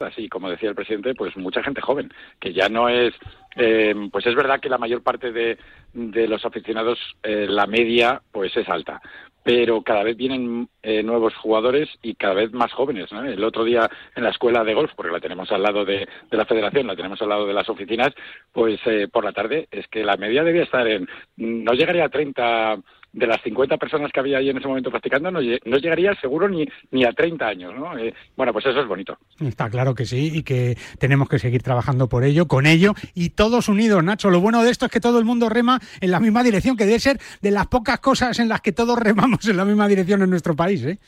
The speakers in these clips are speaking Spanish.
así como decía el presidente, pues mucha gente joven, que ya no es, eh, pues es verdad que la mayor parte de, de los aficionados, eh, la media, pues es alta, pero cada vez vienen eh, nuevos jugadores y cada vez más jóvenes. ¿no? El otro día en la escuela de golf, porque la tenemos al lado de, de la federación, la tenemos al lado de las oficinas, pues eh, por la tarde es que la media debía estar en, no llegaría a 30 de las 50 personas que había ahí en ese momento practicando, no, no llegaría seguro ni, ni a 30 años, ¿no? Eh, bueno, pues eso es bonito. Está claro que sí y que tenemos que seguir trabajando por ello, con ello y todos unidos, Nacho. Lo bueno de esto es que todo el mundo rema en la misma dirección, que debe ser de las pocas cosas en las que todos remamos en la misma dirección en nuestro país, ¿eh?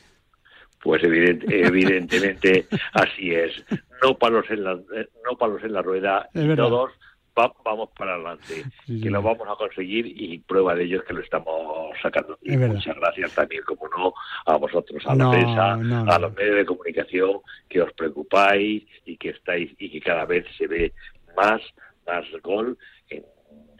Pues evident, evidentemente así es. No palos en la, no palos en la rueda, y todos vamos para adelante, que lo vamos a conseguir y prueba de ello es que lo estamos sacando. Y muchas gracias también, como no, a vosotros, a la prensa, a los medios de comunicación que os preocupáis y que estáis y que cada vez se ve más, más gol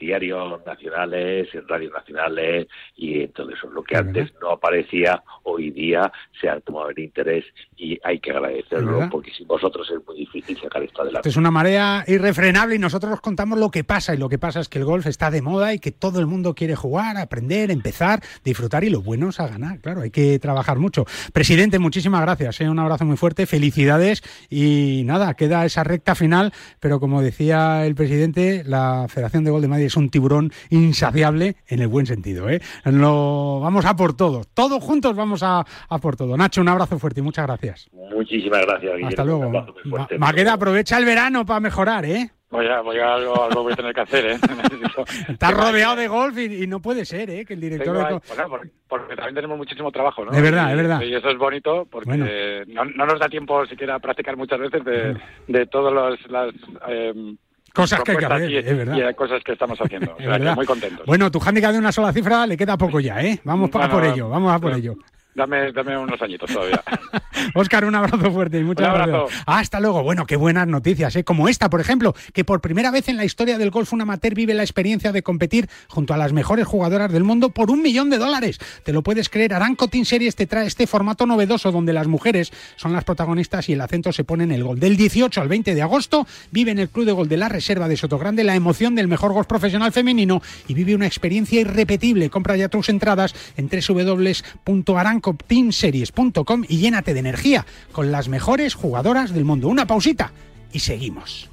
diarios nacionales, en radios nacionales y en todo eso. Lo que antes no aparecía, hoy día se ha tomado el interés y hay que agradecerlo porque sin vosotros es muy difícil sacar esto adelante. Es una marea irrefrenable y nosotros os contamos lo que pasa y lo que pasa es que el golf está de moda y que todo el mundo quiere jugar, aprender, empezar, disfrutar y lo bueno es a ganar. Claro, hay que trabajar mucho. Presidente, muchísimas gracias. ¿eh? Un abrazo muy fuerte, felicidades y nada, queda esa recta final, pero como decía el presidente, la Federación de Gol de Madrid es un tiburón insaciable en el buen sentido. ¿eh? Lo, vamos a por todo, todos juntos vamos a, a, por todo. Nacho, un abrazo fuerte y muchas gracias. Muchísimas gracias. Guillermo. Hasta luego. Ma Maqueda, aprovecha el verano para mejorar, ¿eh? Voy a, voy a algo, algo voy a tener que hacer, ¿eh? Estás rodeado de golf y, y, no puede ser, ¿eh? Que el director... Bueno, porque, porque, también tenemos muchísimo trabajo, ¿no? Es verdad, es verdad. Y eso es bonito porque bueno. no, no, nos da tiempo siquiera a practicar muchas veces de, de todas las... Eh, cosas que hay que hacer, y, es verdad. Y cosas que estamos haciendo. O sea, que muy contentos. Bueno, tu handicap de una sola cifra le queda poco ya, ¿eh? Vamos bueno, por ello, vamos a por ello. Dame, dame unos añitos todavía. Óscar, un abrazo fuerte y muchas gracias. Hasta luego. Bueno, qué buenas noticias, ¿eh? como esta, por ejemplo, que por primera vez en la historia del golf un amateur vive la experiencia de competir junto a las mejores jugadoras del mundo por un millón de dólares. Te lo puedes creer, Aranco Team Series te trae este formato novedoso donde las mujeres son las protagonistas y el acento se pone en el gol. Del 18 al 20 de agosto vive en el Club de Gol de la Reserva de Sotogrande la emoción del mejor golf profesional femenino y vive una experiencia irrepetible. Compra ya tus entradas en www.arancopteamseries.com y llénate de energía con las mejores jugadoras del mundo. Una pausita y seguimos.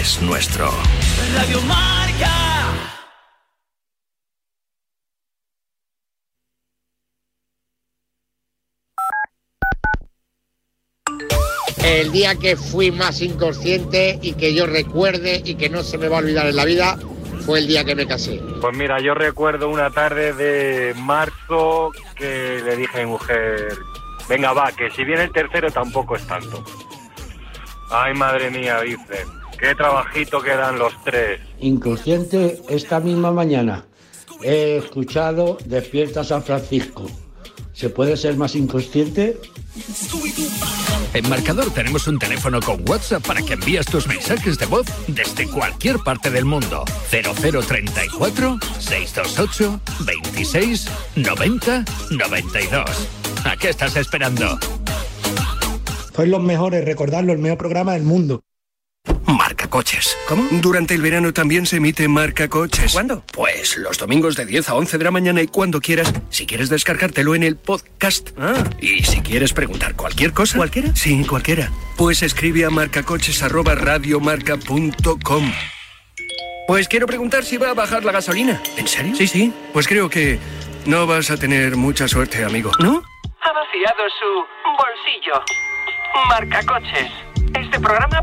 es nuestro. Radio Marca. El día que fui más inconsciente y que yo recuerde y que no se me va a olvidar en la vida fue el día que me casé. Pues mira, yo recuerdo una tarde de marzo que le dije a mi mujer, venga va, que si viene el tercero tampoco es tanto. Ay, madre mía, dicen. Qué trabajito quedan los tres. Inconsciente esta misma mañana. He escuchado Despierta San Francisco. ¿Se puede ser más inconsciente? En Marcador tenemos un teléfono con WhatsApp para que envíes tus mensajes de voz desde cualquier parte del mundo. 0034 628 26 90 92. ¿A qué estás esperando? Sois los mejores, recordadlo, el mejor programa del mundo. Marca Coches. ¿Cómo? Durante el verano también se emite Marca Coches. ¿Cuándo? Pues los domingos de 10 a 11 de la mañana y cuando quieras. Si quieres descargártelo en el podcast. Ah. Y si quieres preguntar cualquier cosa. ¿Cualquiera? Sí, cualquiera. Pues escribe a marcacoches.radiomarca.com. Pues quiero preguntar si va a bajar la gasolina. ¿En serio? Sí, sí. Pues creo que no vas a tener mucha suerte, amigo. ¿No? Ha vaciado su bolsillo. Marca Coches. Este programa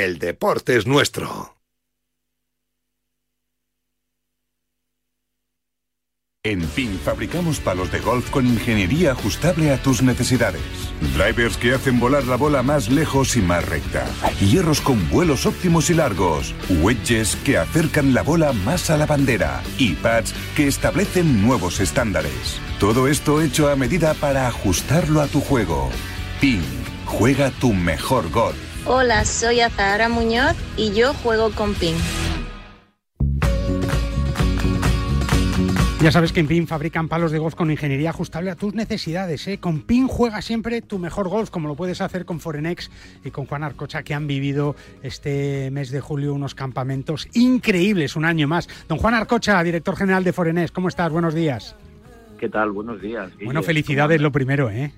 El deporte es nuestro. En PIN fabricamos palos de golf con ingeniería ajustable a tus necesidades. Drivers que hacen volar la bola más lejos y más recta. Hierros con vuelos óptimos y largos. Wedges que acercan la bola más a la bandera. Y pads que establecen nuevos estándares. Todo esto hecho a medida para ajustarlo a tu juego. PIN. Juega tu mejor golf. Hola, soy Azahara Muñoz y yo juego con PIN. Ya sabes que en PIN fabrican palos de golf con ingeniería ajustable a tus necesidades. ¿eh? Con PIN juega siempre tu mejor golf, como lo puedes hacer con Forenex y con Juan Arcocha, que han vivido este mes de julio unos campamentos increíbles, un año más. Don Juan Arcocha, director general de Forenex, ¿cómo estás? Buenos días. ¿Qué tal? Buenos días. Bueno, felicidades lo primero, ¿eh?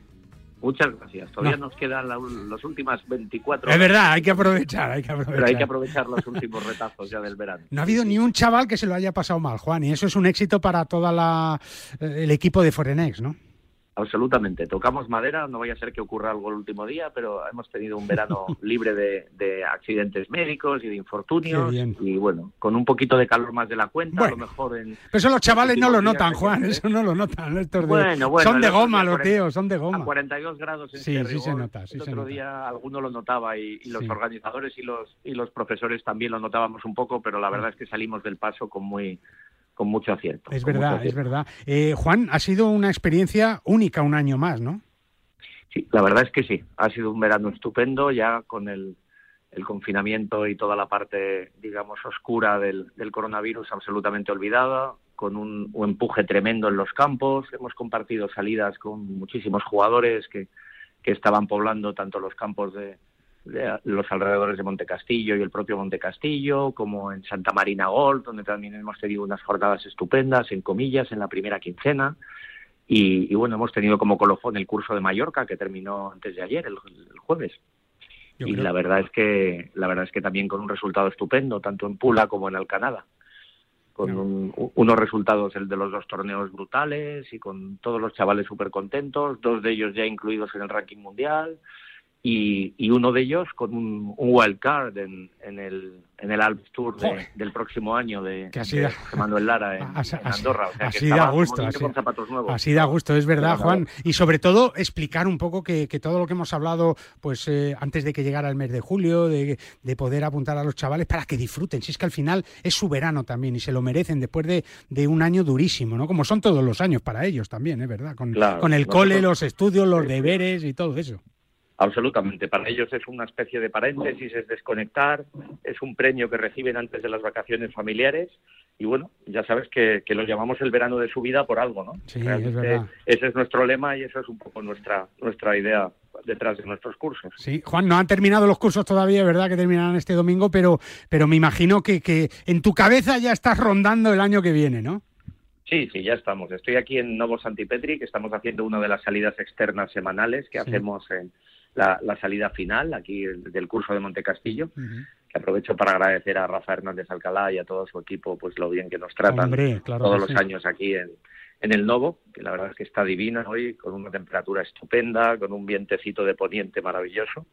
Muchas gracias. Todavía nos quedan las últimas 24 horas. Es verdad, hay que aprovechar, hay que aprovechar. Pero hay que aprovechar los últimos retazos ya del verano. No ha habido ni un chaval que se lo haya pasado mal, Juan, y eso es un éxito para todo el equipo de Forenex, ¿no? Absolutamente. Tocamos madera, no vaya a ser que ocurra algo el último día, pero hemos tenido un verano libre de, accidentes médicos y de infortunios. Y bueno, con un poquito de calor más de la cuenta, a lo mejor en. Pero eso los chavales no lo notan, Juan, eso no lo notan. bueno, bueno, son de goma los tíos, son de goma. A 42 grados en Sí, sí se nota. el otro día alguno lo notaba y, los organizadores y los, y los profesores también lo notábamos un poco, pero la verdad es que salimos del paso con muy con mucho acierto. Es verdad, es verdad. Eh, Juan, ha sido una experiencia única un año más, ¿no? Sí, la verdad es que sí. Ha sido un verano estupendo, ya con el, confinamiento y toda la parte, digamos, oscura del, coronavirus absolutamente olvidada, con un, empuje tremendo en los campos. Hemos compartido salidas con muchísimos jugadores que, que estaban poblando tanto los campos de, los alrededores de Montecastillo y el propio Montecastillo, como en Santa Marina Gold, donde también hemos tenido unas jornadas estupendas, en comillas, en la primera quincena. Y, bueno, hemos tenido como colofón el curso de Mallorca, que terminó antes de ayer, el, jueves. y la verdad es que la verdad es que también con un resultado estupendo, tanto en Pula como en Alcanada con unos resultados el de los dos torneos brutales y con todos los chavales súper contentos, dos de ellos ya incluidos en el ranking mundial, y, y, uno de ellos con un, un wild card en, en, el, en el Alps Tour del próximo año de, Manuel Lara en, Andorra. O sea, así da gusto. Así, con zapatos nuevos. así da gusto, es verdad, Juan. Y sobre todo explicar un poco que, que todo lo que hemos hablado pues eh, antes de que llegara el mes de julio, de, de, poder apuntar a los chavales para que disfruten. Si es que al final es su verano también y se lo merecen después de, de un año durísimo, ¿no? Como son todos los años para ellos también, es verdad. Con, con el cole, los estudios, los deberes y todo eso. Absolutamente. Para ellos es una especie de paréntesis, es desconectar, es un premio que reciben antes de las vacaciones familiares y bueno, ya sabes que, lo llamamos el verano de su vida por algo, ¿no? Sí, es verdad. Ese es nuestro lema y eso es un poco nuestra, nuestra idea detrás de nuestros cursos. Sí, Juan, no han terminado los cursos todavía, ¿verdad? Que terminarán este domingo, pero, pero me imagino que, que en tu cabeza ya estás rondando el año que viene, ¿no? Sí, sí, ya estamos. Estoy aquí en Novo Santipetri, que estamos haciendo una de las salidas externas semanales que hacemos en la, salida final aquí del curso de Montecastillo, que aprovecho para agradecer a Rafa Hernández Alcalá y a todo su equipo pues lo bien que nos tratan todos los años aquí en, en el Novo, que la verdad es que está divina hoy, con una temperatura estupenda, con un vientecito de poniente maravilloso.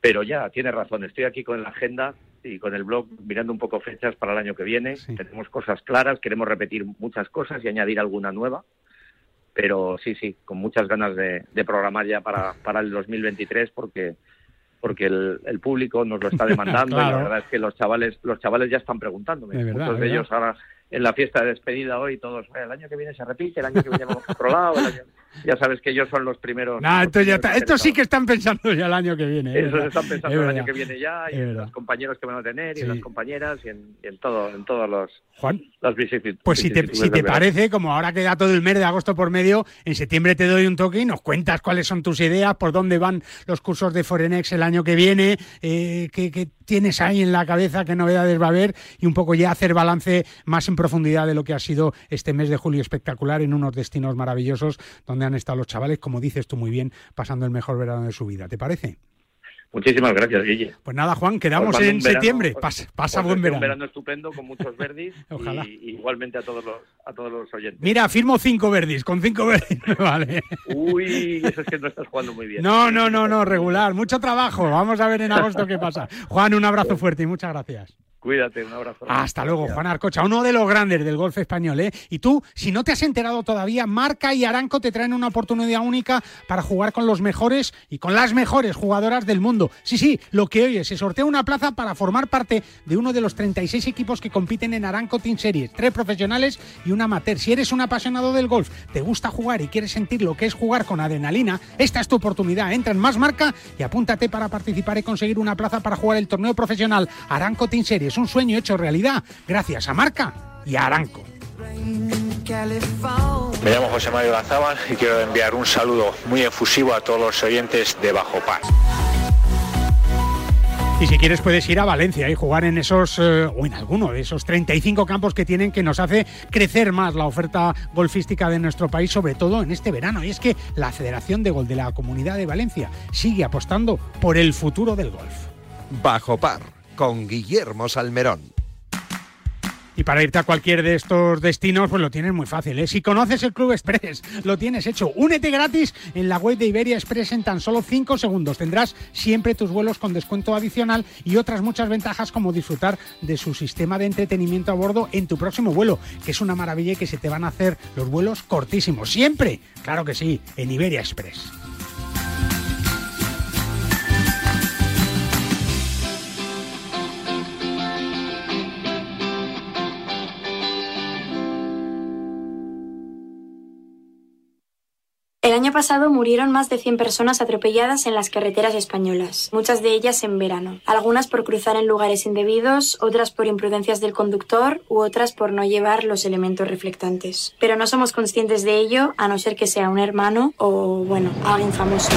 Pero ya, tiene razón, estoy aquí con la agenda y con el blog mirando un poco fechas para el año que viene. Tenemos cosas claras, queremos repetir muchas cosas y añadir alguna nueva pero sí, sí, con muchas ganas de, programar ya para, para el 2023 porque porque el, público nos lo está demandando y la verdad es que los chavales los chavales ya están preguntándome. Muchos de ellos ahora en la fiesta de despedida hoy todos, el año que viene se repite, el año que viene vamos a otro lado, ya sabes que ellos son los primeros. esto, sí que están pensando ya el año que viene. ¿eh? Están pensando el año que viene ya, y en los compañeros que van a tener, y en las compañeras, y en, todo, en todos los, Juan, las Pues si te, si te parece, como ahora queda todo el mes de agosto por medio, en septiembre te doy un toque y nos cuentas cuáles son tus ideas, por dónde van los cursos de Forenex el año que viene, eh, qué, tienes ahí en la cabeza, qué novedades va a haber y un poco ya hacer balance más en profundidad de lo que ha sido este mes de julio espectacular en unos destinos maravillosos donde han estado los chavales, como dices tú muy bien, pasando el mejor verano de su vida. ¿Te parece? Muchísimas gracias, Guille. Pues nada, Juan, quedamos en septiembre. pasa, buen verano. Un verano estupendo con muchos verdis. Ojalá. Y igualmente a todos los a todos los oyentes. Mira, firmo cinco verdis, con cinco verdis vale. Uy, eso es que no estás jugando muy bien. No, no, no, no, regular. Mucho trabajo. Vamos a ver en agosto qué pasa. Juan, un abrazo fuerte y muchas gracias. Cuídate, un abrazo. Hasta luego, Juan Arcocha, uno de los grandes del golf español. ¿eh? Y tú, si no te has enterado todavía, Marca y Aranco te traen una oportunidad única para jugar con los mejores y con las mejores jugadoras del mundo. Sí, sí, lo que oyes, se sortea una plaza para formar parte de uno de los 36 equipos que compiten en Aranco Team Series, tres profesionales y un amateur. Si eres un apasionado del golf, te gusta jugar y quieres sentir lo que es jugar con adrenalina, esta es tu oportunidad. Entra en Más Marca y apúntate para participar y conseguir una plaza para jugar el torneo profesional Aranco Team Series un sueño hecho realidad gracias a Marca y a Aranco. Me llamo José Mario Lazábal y quiero enviar un saludo muy efusivo a todos los oyentes de Bajo Paz. Y si quieres puedes ir a Valencia y jugar en esos, eh, o en alguno de esos 35 campos que tienen que nos hace crecer más la oferta golfística de nuestro país, sobre todo en este verano. Y es que la Federación de Gol de la Comunidad de Valencia sigue apostando por el futuro del golf. Bajo par con Guillermo Salmerón. Y para irte a cualquier de estos destinos, pues lo tienes muy fácil. ¿eh? Si conoces el Club Express, lo tienes hecho. Únete gratis en la web de Iberia Express en tan solo 5 segundos. Tendrás siempre tus vuelos con descuento adicional y otras muchas ventajas como disfrutar de su sistema de entretenimiento a bordo en tu próximo vuelo, que es una maravilla y que se te van a hacer los vuelos cortísimos. Siempre, claro que sí, en Iberia Express. Año pasado murieron más de 100 personas atropelladas en las carreteras españolas, muchas de ellas en verano, algunas por cruzar en lugares indebidos, otras por imprudencias del conductor u otras por no llevar los elementos reflectantes. Pero no somos conscientes de ello a no ser que sea un hermano o, bueno, alguien famoso.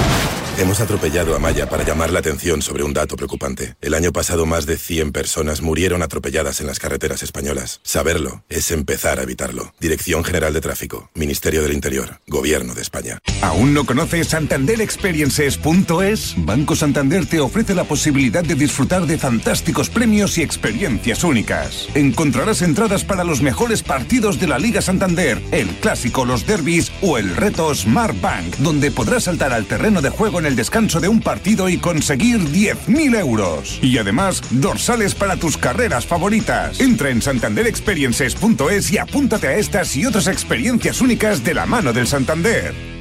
Hemos atropellado a Maya para llamar la atención sobre un dato preocupante. El año pasado más de 100 personas murieron atropelladas en las carreteras españolas. Saberlo es empezar a evitarlo. Dirección General de Tráfico, Ministerio del Interior, Gobierno de España. ¿Aún no conoces santanderexperiences.es? Banco Santander te ofrece la posibilidad de disfrutar de fantásticos premios y experiencias únicas. Encontrarás entradas para los mejores partidos de la Liga Santander, el clásico, los derbis o el reto Smart Bank, donde podrás saltar al terreno de juego en el descanso de un partido y conseguir 10.000 euros. Y además, dorsales para tus carreras favoritas. Entra en santanderexperiences.es y apúntate a estas y otras experiencias únicas de la mano del Santander.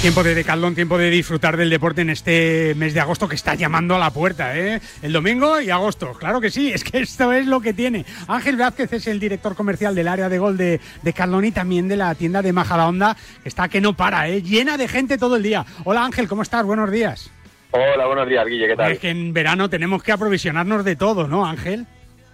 Tiempo de decaldón, tiempo de disfrutar del deporte en este mes de agosto que está llamando a la puerta, ¿eh? El domingo y agosto, claro que sí, es que esto es lo que tiene. Ángel Vázquez es el director comercial del área de gol de, de y también de la tienda de Majadahonda, que está que no para, ¿eh? Llena de gente todo el día. Hola Ángel, ¿cómo estás? Buenos días. Hola, buenos días, Guille, ¿qué tal? Es que en verano tenemos que aprovisionarnos de todo, ¿no, Ángel?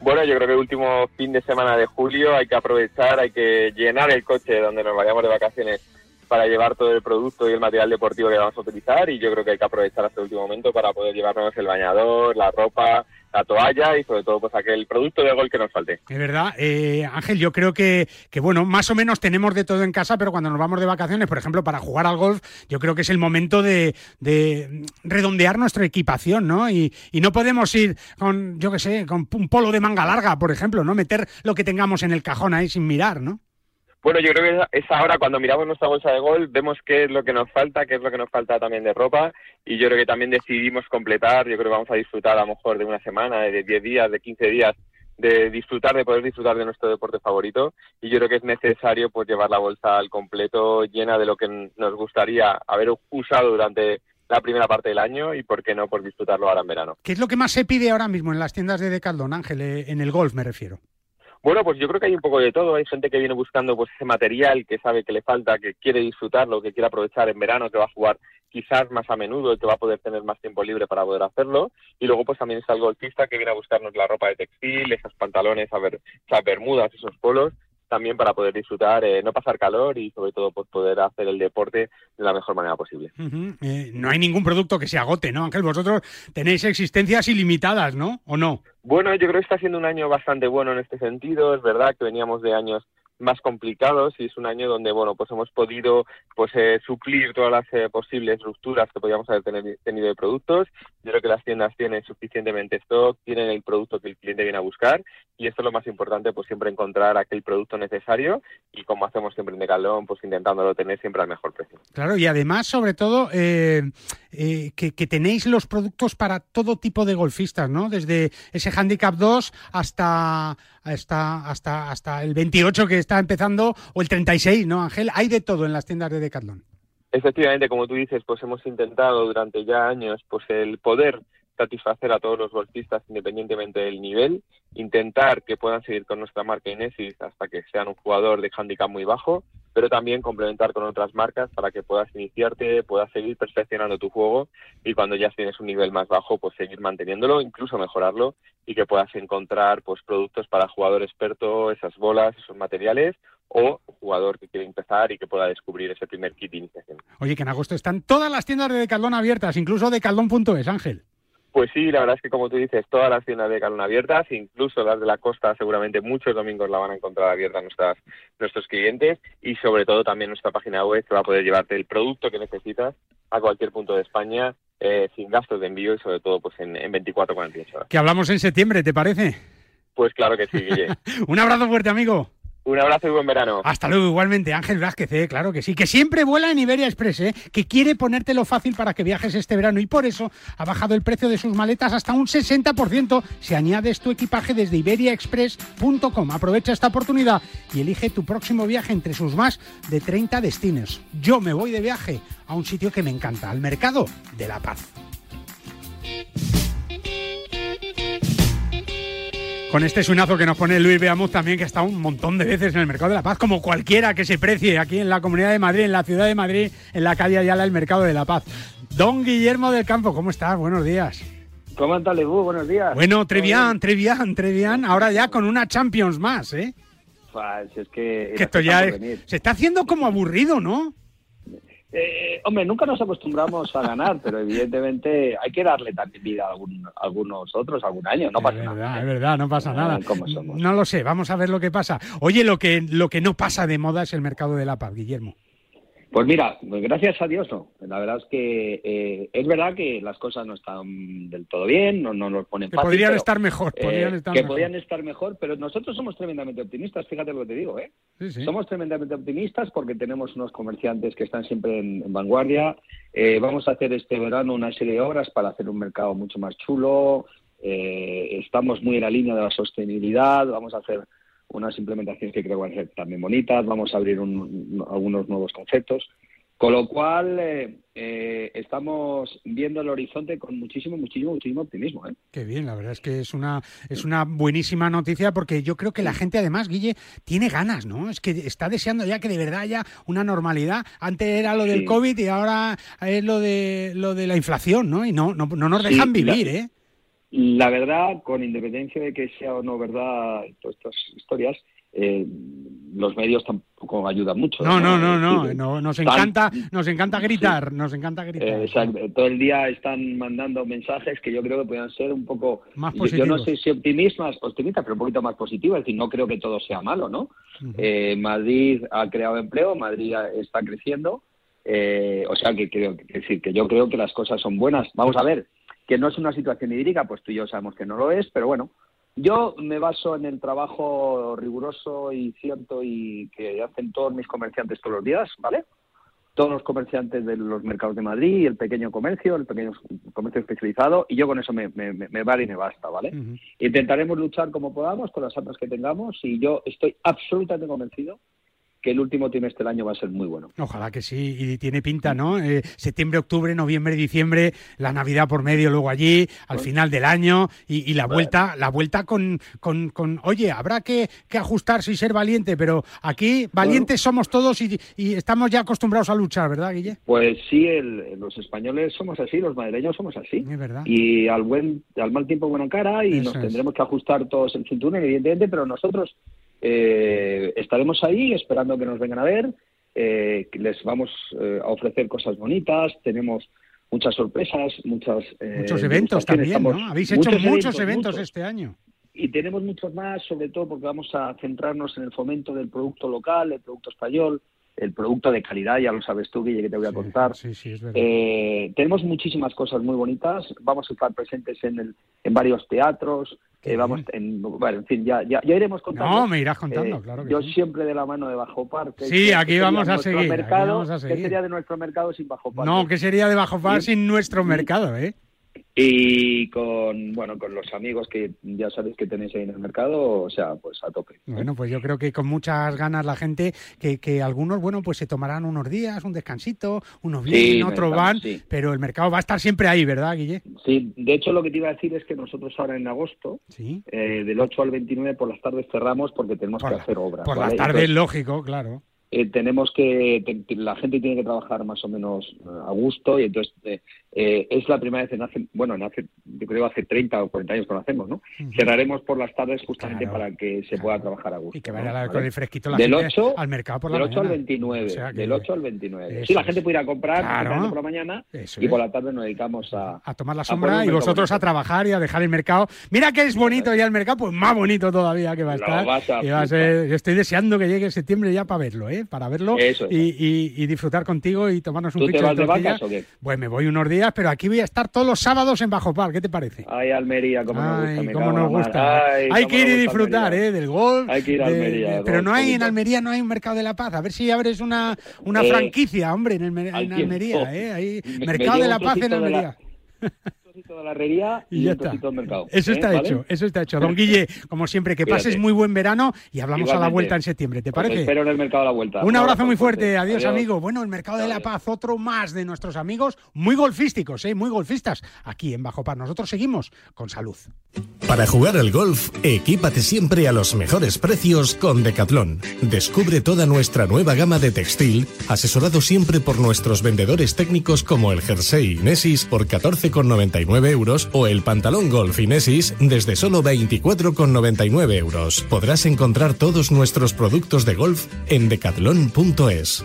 Bueno, yo creo que el último fin de semana de julio hay que aprovechar, hay que llenar el coche donde nos vayamos de vacaciones para llevar todo el producto y el material deportivo que vamos a utilizar y yo creo que hay que aprovechar hasta el último momento para poder llevarnos el bañador, la ropa, la toalla y sobre todo pues aquel producto de gol que nos falte. Es verdad, eh, Ángel, yo creo que, que bueno, más o menos tenemos de todo en casa, pero cuando nos vamos de vacaciones, por ejemplo, para jugar al golf, yo creo que es el momento de, de redondear nuestra equipación, ¿no? Y, y no podemos ir con, yo qué sé, con un polo de manga larga, por ejemplo, ¿no? Meter lo que tengamos en el cajón ahí sin mirar, ¿no? Bueno, yo creo que es ahora cuando miramos nuestra bolsa de gol, vemos qué es lo que nos falta, qué es lo que nos falta también de ropa y yo creo que también decidimos completar, yo creo que vamos a disfrutar a lo mejor de una semana, de 10 días, de 15 días de disfrutar, de poder disfrutar de nuestro deporte favorito y yo creo que es necesario pues llevar la bolsa al completo llena de lo que nos gustaría haber usado durante la primera parte del año y por qué no por disfrutarlo ahora en verano. ¿Qué es lo que más se pide ahora mismo en las tiendas de Decathlon, Ángel, eh, en el golf me refiero? Bueno, pues yo creo que hay un poco de todo. Hay gente que viene buscando pues ese material que sabe que le falta, que quiere disfrutarlo, que quiere aprovechar en verano, que va a jugar quizás más a menudo y que va a poder tener más tiempo libre para poder hacerlo. Y luego pues también está el golfista que viene a buscarnos la ropa de textil, esos pantalones, a ver, esas bermudas, esos polos también para poder disfrutar, eh, no pasar calor y sobre todo pues, poder hacer el deporte de la mejor manera posible. Eh, no hay ningún producto que se agote, ¿no, Ángel? Vosotros tenéis existencias ilimitadas, ¿no? ¿O no? Bueno, yo creo que está siendo un año bastante bueno en este sentido. Es verdad que veníamos de años más complicados y es un año donde bueno pues hemos podido pues eh, suplir todas las eh, posibles rupturas que podíamos haber tenido de productos. Yo creo que las tiendas tienen suficientemente stock tienen el producto que el cliente viene a buscar y esto es lo más importante pues siempre encontrar aquel producto necesario y como hacemos siempre en Decathlon pues intentándolo tener siempre al mejor precio. Claro y además sobre todo eh, que, que, tenéis los productos para todo tipo de golfistas no desde ese handicap 2 hasta hasta hasta hasta el 28 que está empezando, o el 36, ¿no, Ángel? Hay de todo en las tiendas de Decathlon. Efectivamente, como tú dices, pues hemos intentado durante ya años pues el poder satisfacer a todos los golfistas independientemente del nivel, intentar que puedan seguir con nuestra marca Inesis hasta que sean un jugador de handicap muy bajo, pero también complementar con otras marcas para que puedas iniciarte, puedas seguir perfeccionando tu juego y cuando ya tienes un nivel más bajo, pues seguir manteniéndolo, incluso mejorarlo y que puedas encontrar pues productos para jugador experto, esas bolas, esos materiales o jugador que quiere empezar y que pueda descubrir ese primer kit de iniciación. Oye, que en agosto están todas las tiendas de Decaldón abiertas, incluso Decaldón.es, Ángel. Pues sí, la verdad es que como tú dices, todas las tiendas de Calón abiertas, incluso las de la costa, seguramente muchos domingos la van a encontrar abierta nuestras, nuestros clientes y sobre todo también nuestra página web que va a poder llevarte el producto que necesitas a cualquier punto de España eh, sin gastos de envío y sobre todo pues en, en 24 48 horas. Que hablamos en septiembre, ¿te parece? Pues claro que sí, Guille. Un abrazo fuerte, amigo. Un abrazo y buen verano. Hasta luego, igualmente. Ángel Vázquez, ¿eh? claro que sí. Que siempre vuela en Iberia Express, ¿eh? que quiere ponértelo fácil para que viajes este verano y por eso ha bajado el precio de sus maletas hasta un 60% si añades tu equipaje desde iberiaexpress.com. Aprovecha esta oportunidad y elige tu próximo viaje entre sus más de 30 destinos. Yo me voy de viaje a un sitio que me encanta, al Mercado de la Paz. Con este suenazo que nos pone Luis Beamuz también, que está un montón de veces en el Mercado de la Paz, como cualquiera que se precie aquí en la Comunidad de Madrid, en la Ciudad de Madrid, en la calle Ayala, el Mercado de la Paz. Don Guillermo del Campo, ¿cómo estás? Buenos días. ¿Cómo estás, Lebu? Buenos días. Bueno, Trevian, Trevian, Trevian. Ahora ya con una Champions más, ¿eh? Pues es que... Que esto ya es- se está haciendo como aburrido, ¿no? Eh, hombre, nunca nos acostumbramos a ganar, pero evidentemente hay que darle también vida a, algún- a algunos otros algún año, no pasa es nada. es verdad, no pasa Ah, nada. No lo sé, vamos a ver lo que pasa. Oye, lo que, lo que no pasa de moda es el mercado de la paz, Guillermo. Pues mira, pues gracias a Dios no. La verdad es que eh, es verdad que las cosas no están del todo bien, no, no nos ponen Que fácil, podrían pero, estar mejor, eh, podrían estar que mejor. podrían estar mejor, pero nosotros somos tremendamente optimistas, fíjate lo que te digo, ¿eh? Sí, sí. Somos tremendamente optimistas porque tenemos unos comerciantes que están siempre en, en vanguardia. Eh, vamos a hacer este verano una serie de obras para hacer un mercado mucho más chulo. Eh, estamos muy en la línea de la sostenibilidad. Vamos a hacer unas implementaciones que creo que van a ser también bonitas. Vamos a abrir un- un- algunos nuevos conceptos. Con lo cual, eh, eh, estamos viendo el horizonte con muchísimo, muchísimo, muchísimo optimismo. ¿eh? Qué bien, la verdad es que es una, es una buenísima noticia porque yo creo que la gente además, Guille, tiene ganas, ¿no? Es que está deseando ya que de verdad haya una normalidad. Antes era lo del Sí. COVID y ahora es lo de lo de la inflación, ¿no? Y no, no, no nos Sí, dejan la- vivir, ¿eh? La verdad, con independencia de que sea o no verdad todas estas historias, eh, los medios tampoco ayudan mucho. No, no, no, no, no, nos encanta, nos encanta gritar, nos encanta gritar. eh, exacto, todo el día están mandando mensajes que yo creo que puedan ser un poco, Más yo- yo, no positivos. sé si optimistas, optimistas, pero un poquito más positivos, es decir, no creo que todo sea malo, ¿no? Eh, Madrid ha creado empleo, Madrid está creciendo, eh, o sea que creo que, que yo creo que las cosas son buenas. Vamos a ver, que no es una situación idílica, pues tú y yo sabemos que no lo es, pero bueno, yo me baso en el trabajo riguroso y cierto y que hacen todos mis comerciantes todos los días, ¿vale? Todos los comerciantes de los mercados de Madrid, el pequeño comercio, el pequeño comercio especializado, y yo con eso me, me, vale y me basta, ¿vale? Intentaremos luchar como podamos con las armas que tengamos y yo estoy absolutamente convencido que el último trimestre del año va a ser muy bueno. Ojalá que sí, y tiene pinta, ¿no? Eh, septiembre, octubre, noviembre, diciembre, la Navidad por medio, luego allí, al final del año, y, y la vuelta, la vuelta con, con, con- oye, habrá que, que ajustarse y ser valiente, pero aquí valientes somos todos y, y estamos ya acostumbrados a luchar, ¿verdad, Guille? Pues sí, el- los españoles somos así, los madrileños somos así. Es verdad. Y al buen, al mal tiempo buena cara y Eso nos es. tendremos que ajustar todos el cinturón, evidentemente, pero nosotros eh, estaremos ahí esperando que nos vengan a ver. eh, les vamos eh, a ofrecer cosas bonitas. Tenemos muchas sorpresas, muchas Muchos eventos también, estamos- ¿no? Habéis hecho muchos, eventos, muchos. este año. Y tenemos muchos más, sobre todo porque vamos a centrarnos en el fomento del producto local, el producto español, el producto de calidad, ya lo sabes tú, Guille, que te voy a contar. Sí, sí, es verdad. Eh, tenemos muchísimas cosas muy bonitas. Vamos a estar presentes en, el- en varios teatros. Eh, vamos en, bueno, en fin, ya, ya, ya iremos contando. No, me irás contando, Eh, claro que Yo sí. siempre de la mano de Bajo Parque. Sí, aquí vamos a seguir, aquí Mercado, vamos a ¿Qué sería de nuestro mercado sin Bajo Parque? No, ¿qué sería de Bajo Par Y- sin nuestro mercado, eh? Y con, bueno, con los amigos que ya sabéis que tenéis ahí en el mercado, o sea, pues a tope. Bueno, pues yo creo que con muchas ganas la gente, que, que algunos, bueno, pues se tomarán unos días, un descansito, unos Sí, vienen, otros mercado, van, sí. pero el mercado va a estar siempre ahí, ¿verdad, Guille? Sí, de hecho lo que te iba a decir es que nosotros ahora en agosto, eh, del 8 al 29 por las tardes cerramos porque tenemos que hacer obras. Por ¿vale? las tardes, Entonces, lógico, claro. eh, tenemos que, te- te- la gente tiene que trabajar más o menos eh, a gusto y entonces eh, eh, es la primera vez en hace, bueno, en hace, yo creo hace 30 o 40 años que lo hacemos, ¿no? Cerraremos por las tardes justamente para que se pueda trabajar a gusto. Y que ¿no? vaya la- ¿Vale? con el fresquito la del gente 8, al mercado por la del 8 al mañana. 29, O sea que- del 8 al 29. Eso Sí, la es. gente puede ir a comprar Claro. por la mañana Eso y es. por la tarde nos dedicamos a, a tomar la sombra y vosotros a bonito. trabajar y a dejar el mercado. Mira que es bonito ya el mercado, pues más bonito todavía que va a estar. a Y va a ser- yo estoy deseando que llegue septiembre ya para verlo, ¿eh? Para verlo Eso es. y, y- y disfrutar contigo y tomarnos un ¿Tú te vas de vacas o qué? Pues me voy unos días, pero aquí voy a estar todos los sábados en Bajo Par. ¿Qué te parece? Ay, Almería, cómo nos gusta. Nos. Ay, hay que ir y disfrutar, Almería. ¿eh? Del golf. Hay que ir a Almería, de- pero no hay en. Almería no hay un mercado de la paz. A ver si abres una, una Eh, franquicia, hombre, en, el en Almería, tiempo. ¿eh? Me- me mercado de la paz en Almería. Trocito de la herrería Y y, ya un está. trocito del mercado. Eso ¿eh? está ¿Vale? hecho, eso está hecho. Don Guille, como siempre, que Cuídate. pases muy buen verano y hablamos a la vuelta en septiembre, ¿te Os parece? espero en el mercado a la vuelta. Un abrazo muy fuerte, adiós, amigo. Bueno, el Mercado de la. Paz, otro más de nuestros amigos, muy golfísticos, ¿eh? muy golfistas, aquí en Bajo Par. Nosotros seguimos con salud. Para jugar al golf, equípate siempre a los mejores precios con Decathlon. Descubre toda nuestra nueva gama de textil, asesorado siempre por nuestros vendedores técnicos como el Jersey Inesis por 14,99 99 euros o el pantalón Golf Inesis desde solo 24,99 euros. Podrás encontrar todos nuestros productos de golf en decathlon.es.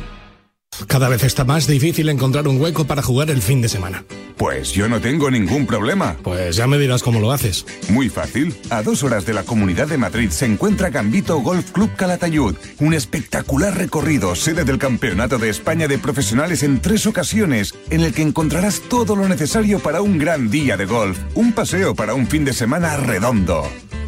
Cada vez está más difícil encontrar un hueco para jugar el fin de semana. Pues yo no tengo ningún problema. Pues ya me dirás cómo lo haces. Muy fácil. A dos horas de la Comunidad de Madrid se encuentra Gambito Golf Club Calatayud. Un espectacular recorrido, sede del Campeonato de España de Profesionales en tres ocasiones, en el que encontrarás todo lo necesario para un gran día de golf. Un paseo para un fin de semana redondo.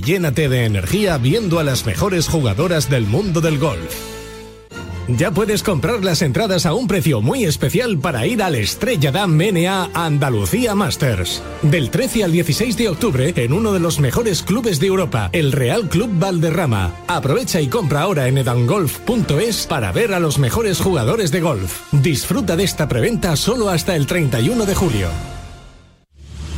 llénate de energía viendo a las mejores jugadoras del mundo del golf. Ya puedes comprar las entradas a un precio muy especial para ir al Estrella Damm MNA Andalucía Masters. Del 13 al 16 de octubre en uno de los mejores clubes de Europa, el Real Club Valderrama. Aprovecha y compra ahora en edangolf.es para ver a los mejores jugadores de golf. Disfruta de esta preventa solo hasta el 31 de julio.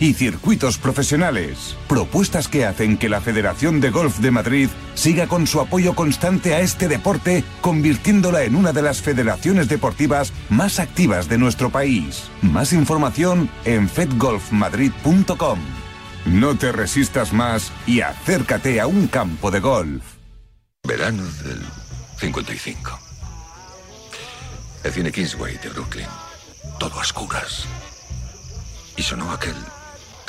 y circuitos profesionales. Propuestas que hacen que la Federación de Golf de Madrid siga con su apoyo constante a este deporte, convirtiéndola en una de las federaciones deportivas más activas de nuestro país. Más información en fedgolfmadrid.com. No te resistas más y acércate a un campo de golf. Verano del 55. El cine Kingsway de Brooklyn. Todo a. Y sonó aquel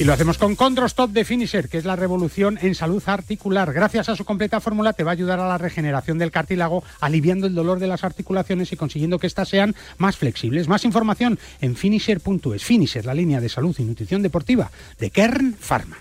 Y lo hacemos con Condrostop de Finisher, que es la revolución en salud articular. Gracias a su completa fórmula te va a ayudar a la regeneración del cartílago, aliviando el dolor de las articulaciones y consiguiendo que éstas sean más flexibles. Más información en finisher.es. Finisher, la línea de salud y nutrición deportiva de Kern Pharma.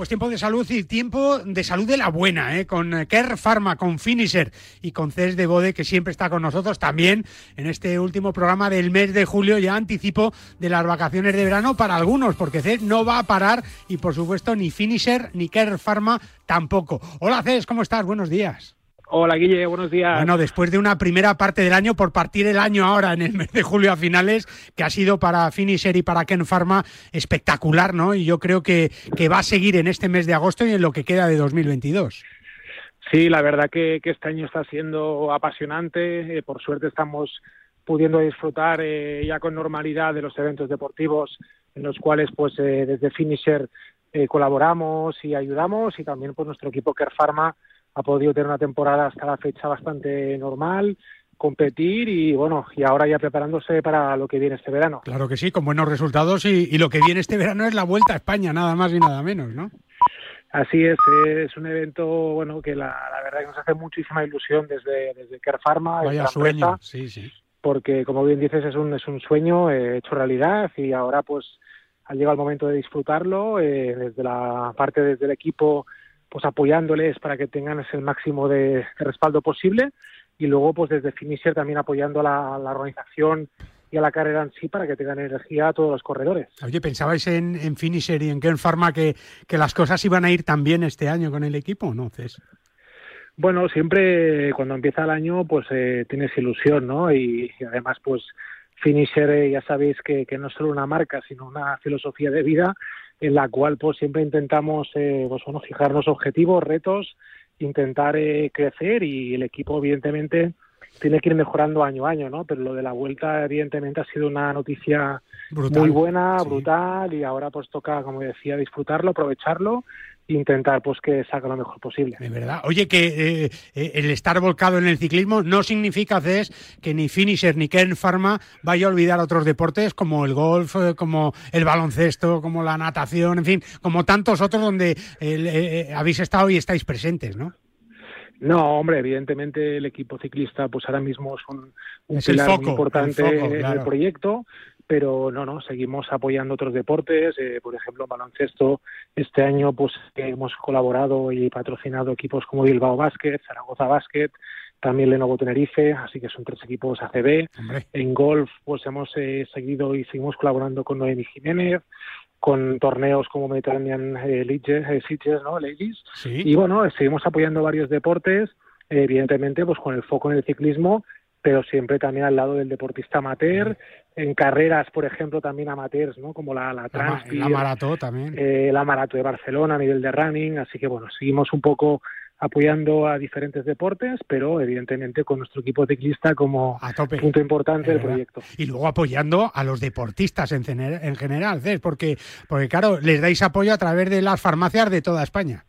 Pues tiempo de salud y tiempo de salud de la buena, ¿eh? con eh, Kerr Pharma, con Finisher y con Cés de Bode, que siempre está con nosotros también en este último programa del mes de julio, ya anticipo de las vacaciones de verano para algunos, porque Cés no va a parar y por supuesto ni Finisher ni Kerr Pharma tampoco. Hola Cés, ¿cómo estás? Buenos días. Hola Guille, buenos días. Bueno, después de una primera parte del año, por partir el año ahora en el mes de julio a finales, que ha sido para Finisher y para Ken Pharma espectacular, ¿no? Y yo creo que, que va a seguir en este mes de agosto y en lo que queda de 2022. Sí, la verdad que, que este año está siendo apasionante. Eh, por suerte estamos pudiendo disfrutar eh, ya con normalidad de los eventos deportivos en los cuales pues desde Finisher colaboramos y ayudamos y también pues nuestro equipo Care Pharma ha podido tener una temporada hasta la fecha bastante normal, competir y bueno, y ahora ya preparándose para lo que viene este verano. Claro que sí, con buenos resultados y, lo que viene este verano es la vuelta a España, nada más y nada menos, ¿no? Así es, es un evento bueno que la, verdad que nos hace muchísima ilusión desde, desde Care Pharma. Vaya sueño, sí, sí. Porque como bien dices es un, es un sueño eh, hecho realidad y ahora pues ha llegado el momento de disfrutarlo eh, desde la parte desde el equipo pues apoyándoles para que tengan ese máximo de respaldo posible y luego pues desde Finisher también apoyando a la, organización y a la carrera en sí para que tengan energía a todos los corredores. Oye, ¿pensabais en, en Finisher y en Ken Pharma que, que, las cosas iban a ir tan bien este año con el equipo no, Bueno, siempre cuando empieza el año pues eh, tienes ilusión, ¿no? Y, además pues Finisher eh, ya sabéis que, que no es solo una marca, sino una filosofía de vida en la cual pues siempre intentamos eh, pues bueno fijarnos objetivos, retos intentar eh, crecer y el equipo evidentemente tiene que ir mejorando año a año, ¿no? Pero lo de la vuelta evidentemente ha sido una noticia muy buena, brutal y ahora pues toca, como decía, disfrutarlo, aprovecharlo intentar pues que salga lo mejor posible. De verdad. Oye, que eh, eh, el estar volcado en el ciclismo no significa, Cés, que ni Finisher ni Ken Pharma vaya a olvidar otros deportes como el golf, eh, como el baloncesto, como la natación, en fin, como tantos otros donde habéis estado y estáis presentes, ¿no? No, hombre, evidentemente el equipo ciclista pues ahora mismo es un, pilar muy importante del proyecto pero no, no, seguimos apoyando otros deportes, eh, por ejemplo, baloncesto, este año pues hemos colaborado y patrocinado equipos como Bilbao Basket, Zaragoza Basket, también Lenovo Tenerife, así que son tres equipos ACB. En golf pues hemos eh, seguido y seguimos colaborando con Noemi Jiménez, con torneos como Mediterranean eh, Leagues, ¿no? Ladies. Y bueno, seguimos apoyando varios deportes, evidentemente pues con el foco en el ciclismo pero siempre también al lado del deportista amateur, en carreras, por ejemplo, también amateurs, ¿no? Como la, la Transpi, la, Marató también. Eh, la Marató de Barcelona a nivel de running, así que bueno, seguimos un poco apoyando a diferentes deportes, pero evidentemente con nuestro equipo ciclista como punto importante del proyecto. Y luego apoyando a los deportistas en, en general, porque, porque claro, les dais apoyo a través de las farmacias de toda España.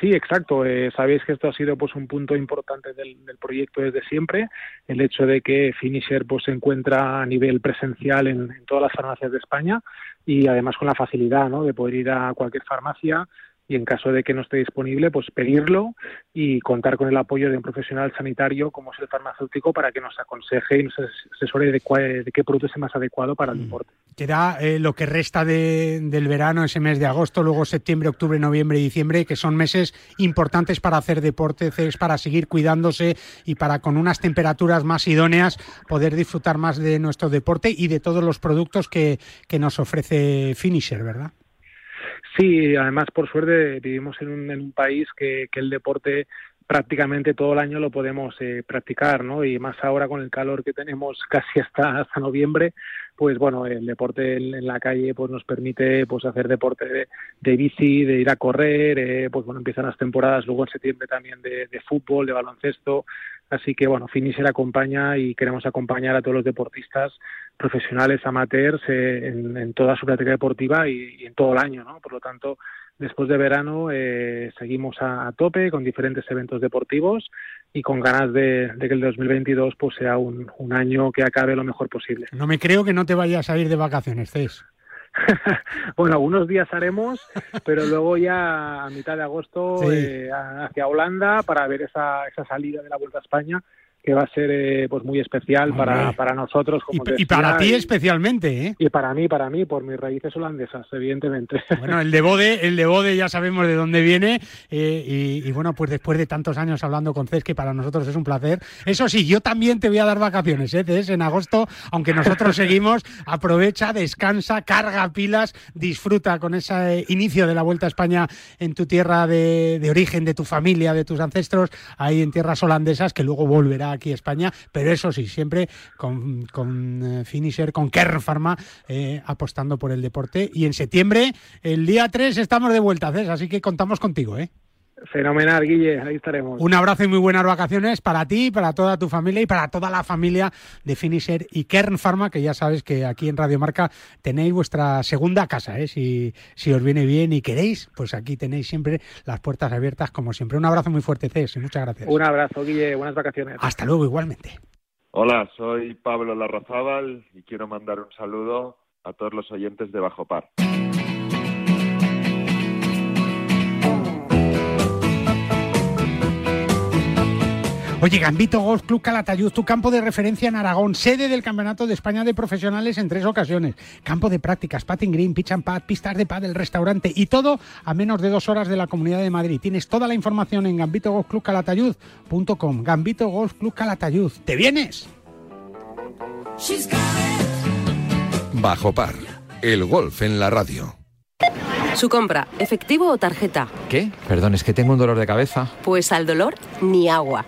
Sí, exacto. Eh, sabéis que esto ha sido pues un punto importante del, proyecto desde siempre, el hecho de que Finisher pues se encuentra a nivel presencial en, en todas las farmacias de España y además con la facilidad ¿no? de poder ir a cualquier farmacia y en caso de que no esté disponible, pues pedirlo y contar con el apoyo de un profesional sanitario como es el farmacéutico para que nos aconseje y nos asesore de, qué producto es más adecuado para el mm. deporte. Queda eh, lo que resta del verano, ese mes de agosto, luego septiembre, octubre, noviembre y diciembre, que son meses importantes para hacer deporte, para seguir cuidándose y para con unas temperaturas más idóneas poder disfrutar más de nuestro deporte y de todos los productos que, que nos ofrece Finisher, ¿verdad? Sí, además por suerte vivimos en un, en un país que, que el deporte prácticamente todo el año lo podemos eh, practicar, ¿no? Y más ahora con el calor que tenemos casi hasta, hasta noviembre, pues bueno, el deporte en, la calle pues nos permite pues hacer deporte de, bici, de ir a correr, eh, pues bueno, empiezan las temporadas luego en septiembre también de, de fútbol, de baloncesto, así que bueno, Finisher acompaña y queremos acompañar a todos los deportistas profesionales, amateurs, eh, en, toda su práctica deportiva y, en todo el año, ¿no? Por lo tanto, después de verano eh, seguimos a, tope con diferentes eventos deportivos y con ganas de, que el 2022 pues sea un, año que acabe lo mejor posible. No me creo que no te vayas a ir de vacaciones, Cés. bueno, algunos días haremos, pero luego ya a mitad de agosto eh, hacia Holanda para ver esa, esa salida de la Vuelta a España que va a ser eh, pues muy especial para, para nosotros. Como y, para ti especialmente, ¿eh? Y para mí, para mí, por mis raíces holandesas, evidentemente. Bueno, el de Bode, el de Bode ya sabemos de dónde viene eh, y, bueno, pues después de tantos años hablando con Cés, que para nosotros es un placer. Eso sí, yo también te voy a dar vacaciones, ¿eh, Cés? En agosto, aunque nosotros seguimos, aprovecha, descansa, carga pilas, disfruta con ese inicio de la Vuelta a España en tu tierra de, de origen, de tu familia, de tus ancestros, ahí en tierras holandesas, que luego volverá aquí España, pero eso sí, siempre con, con eh, Finisher, con Kern Pharma, eh, apostando por el deporte. Y en septiembre, el día 3, estamos de vuelta, así que contamos contigo, ¿eh? Fenomenal, Guille, ahí estaremos. Un abrazo y muy buenas vacaciones para ti, para toda tu familia y para toda la familia de Finisher y Kern Pharma, que ya sabes que aquí en Radio Marca tenéis vuestra segunda casa, ¿eh? si, si os viene bien y queréis, pues aquí tenéis siempre las puertas abiertas como siempre. Un abrazo muy fuerte, Cés, y muchas gracias. Un abrazo, Guille, buenas vacaciones. Hasta luego, igualmente. Hola, soy Pablo Larrazábal y quiero mandar un saludo a todos los oyentes de Bajo Par. Oye, Gambito Golf Club Calatayud, tu campo de referencia en Aragón, sede del Campeonato de España de Profesionales en tres ocasiones. Campo de prácticas, patting green, pitch and pad, pistas de pádel, restaurante y todo a menos de dos horas de la Comunidad de Madrid. Tienes toda la información en gambitogolfclubcalatayud.com. Gambito Golf Club Calatayud. ¿Te vienes? Bajo par, el golf en la radio. Su compra, efectivo o tarjeta. ¿Qué? Perdón, es que tengo un dolor de cabeza. Pues al dolor, ni agua.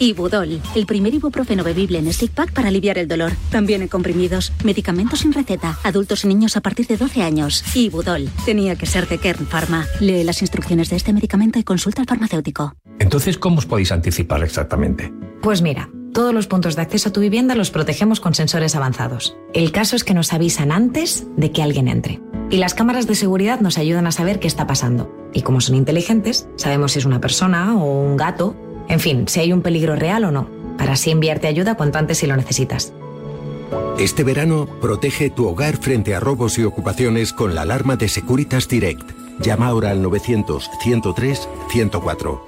Ibudol, el primer ibuprofeno bebible en stick pack para aliviar el dolor. También en comprimidos, medicamentos sin receta, adultos y niños a partir de 12 años. Ibudol, tenía que ser de Kern Pharma. Lee las instrucciones de este medicamento y consulta al farmacéutico. Entonces, ¿cómo os podéis anticipar exactamente? Pues mira, todos los puntos de acceso a tu vivienda los protegemos con sensores avanzados. El caso es que nos avisan antes de que alguien entre. Y las cámaras de seguridad nos ayudan a saber qué está pasando. Y como son inteligentes, sabemos si es una persona o un gato en fin, si hay un peligro real o no, para así enviarte ayuda cuanto antes si lo necesitas. Este verano, protege tu hogar frente a robos y ocupaciones con la alarma de Securitas Direct. Llama ahora al 900-103-104.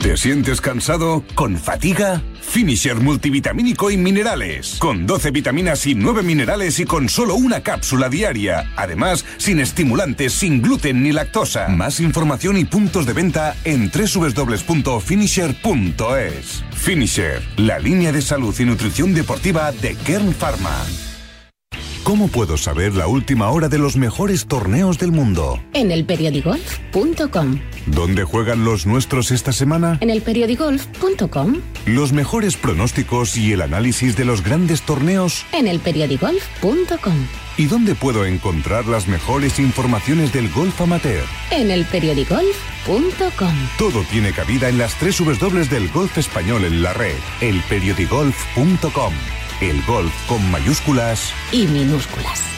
¿Te sientes cansado? ¿Con fatiga? Finisher multivitamínico y minerales. Con 12 vitaminas y 9 minerales y con solo una cápsula diaria. Además, sin estimulantes, sin gluten ni lactosa. Más información y puntos de venta en www.finisher.es. Finisher, la línea de salud y nutrición deportiva de Kern Pharma. ¿Cómo puedo saber la última hora de los mejores torneos del mundo? En elperiodigolf.com. ¿Dónde juegan los nuestros esta semana? En elperiodigolf.com. Los mejores pronósticos y el análisis de los grandes torneos. En elperiodigolf.com. ¿Y dónde puedo encontrar las mejores informaciones del golf amateur? En elperiodigolf.com. Todo tiene cabida en las tres W del golf español en la red. Elperiodigolf.com. El golf con mayúsculas y minúsculas.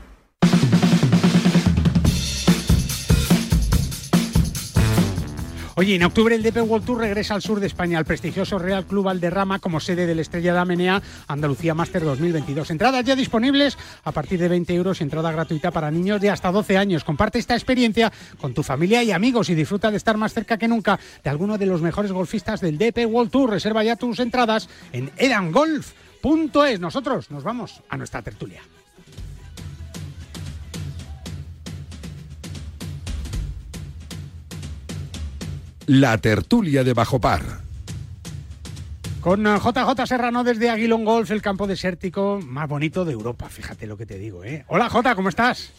Oye, en octubre el DP World Tour regresa al sur de España, al prestigioso Real Club Valderrama como sede del Estrella de Amenea Andalucía Master 2022. Entradas ya disponibles a partir de 20 euros y entrada gratuita para niños de hasta 12 años. Comparte esta experiencia con tu familia y amigos y disfruta de estar más cerca que nunca de alguno de los mejores golfistas del DP World Tour. Reserva ya tus entradas en edangolf.es. Nosotros nos vamos a nuestra tertulia. La tertulia de Bajo Par. Con JJ Serrano desde Aguilón Golf, el campo desértico más bonito de Europa. Fíjate lo que te digo, ¿eh? Hola J, ¿cómo estás?